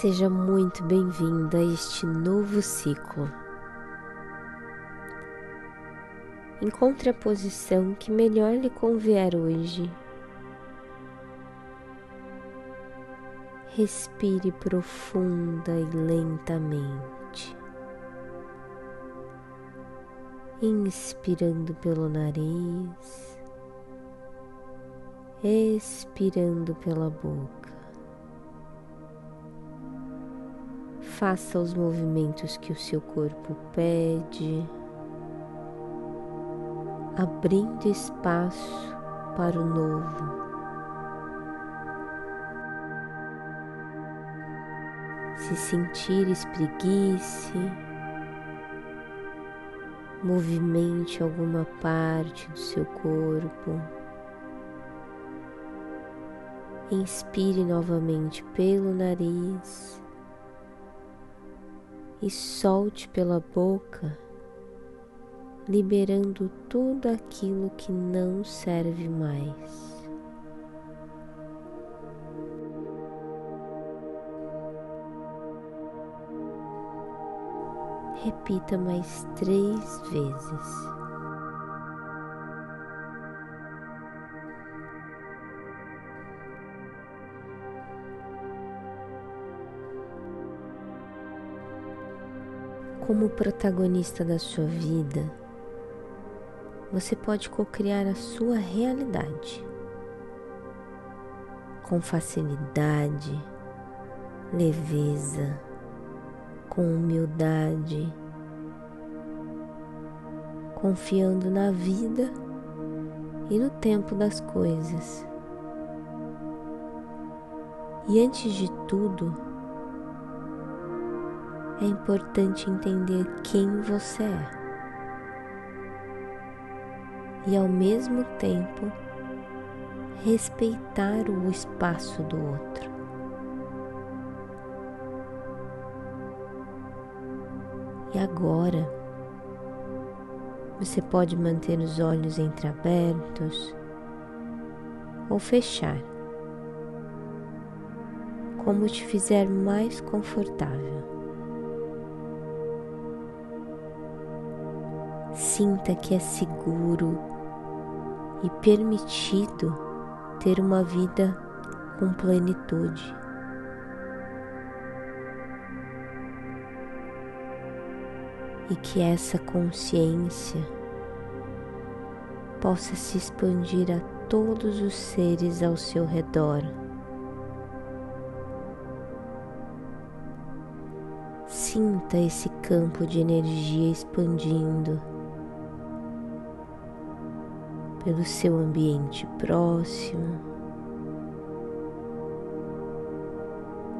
Seja muito bem-vinda a este novo ciclo. Encontre a posição que melhor lhe convier hoje. Respire profunda e lentamente. Inspirando pelo nariz, expirando pela boca. Faça os movimentos que o seu corpo pede, abrindo espaço para o novo. Se sentir espreguice, movimente alguma parte do seu corpo. Inspire novamente pelo nariz e solte pela boca, liberando tudo aquilo que não serve mais. Repita mais três vezes. Como protagonista da sua vida, você pode cocriar a sua realidade com facilidade, leveza, com humildade, confiando na vida e no tempo das coisas. E antes de tudo, é importante entender quem você é e ao mesmo tempo respeitar o espaço do outro. E agora você pode manter os olhos entreabertos ou fechar, como te fizer mais confortável. Sinta que é seguro e permitido ter uma vida com plenitude. e que essa consciência possa se expandir a todos os seres ao seu redor. Sinta esse campo de energia expandindo pelo seu ambiente próximo,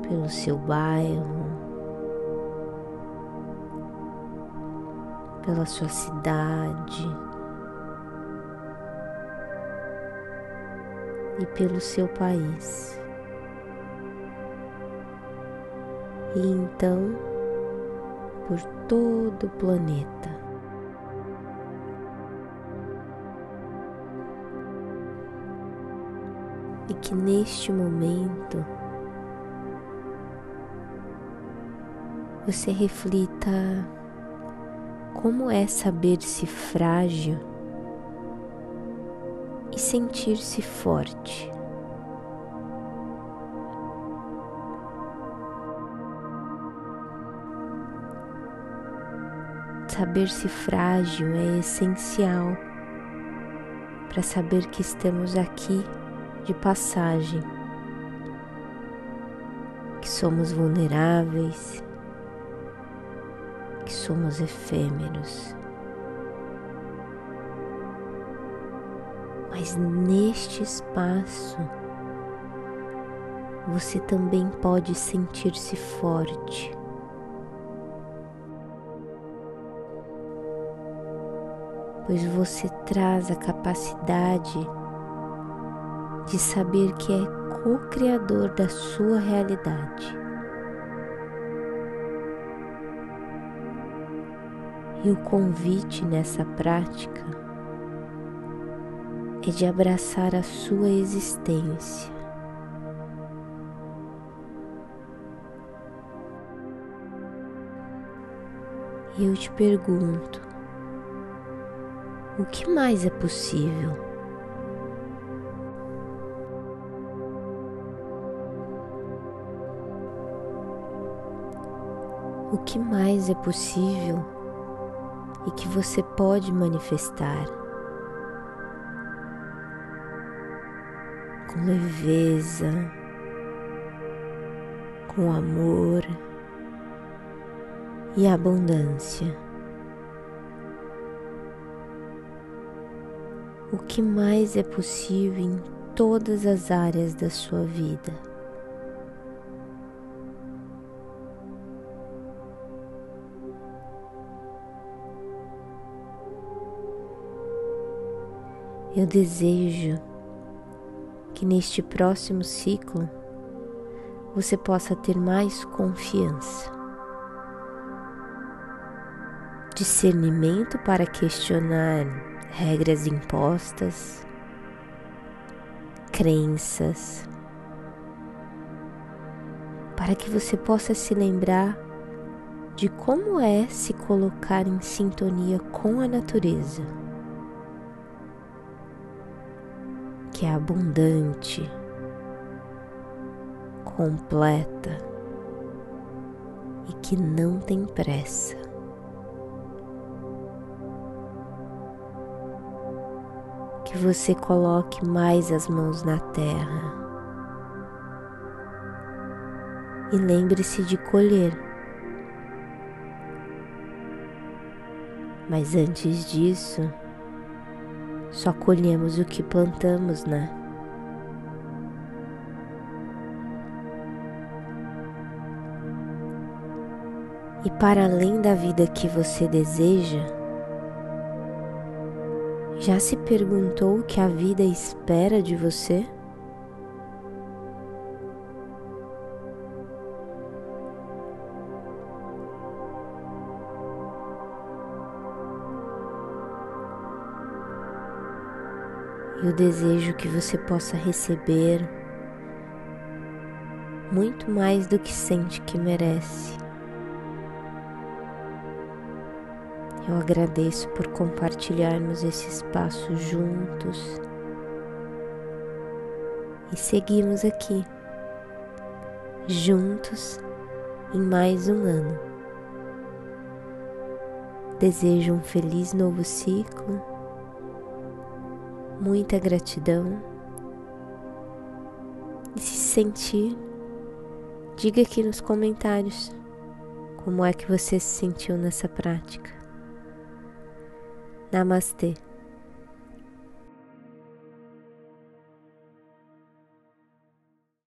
pelo seu bairro, pela sua cidade e pelo seu país. E então por todo o planeta. E que neste momento você reflita como é saber-se frágil e sentir-se forte. Saber-se frágil é essencial para saber que estamos aqui de passagem, que somos vulneráveis que somos efêmeros. Mas neste espaço você também pode sentir-se forte. Pois você traz a capacidade de saber que é co-criador da sua realidade. E o convite nessa prática é de abraçar a sua existência. E eu te pergunto: o que mais é possível? O que mais é possível e que você pode manifestar com leveza, com amor e abundância. O que mais é possível em todas as áreas da sua vida. Eu desejo que neste próximo ciclo você possa ter mais confiança, discernimento para questionar regras impostas, crenças, para que você possa se lembrar de como é se colocar em sintonia com a natureza. Que é abundante, completa e que não tem pressa. Que você coloque mais as mãos na terra e lembre-se de colher. Mas antes disso, só colhemos o que plantamos, né? E para além da vida que você deseja, já se perguntou o que a vida espera de você? Eu desejo que você possa receber muito mais do que sente que merece. Eu agradeço por compartilharmos esse espaço juntos e seguimos aqui, juntos em mais um ano. Desejo um feliz novo ciclo muita gratidão. E se sentir, diga aqui nos comentários como é que você se sentiu nessa prática. Namastê.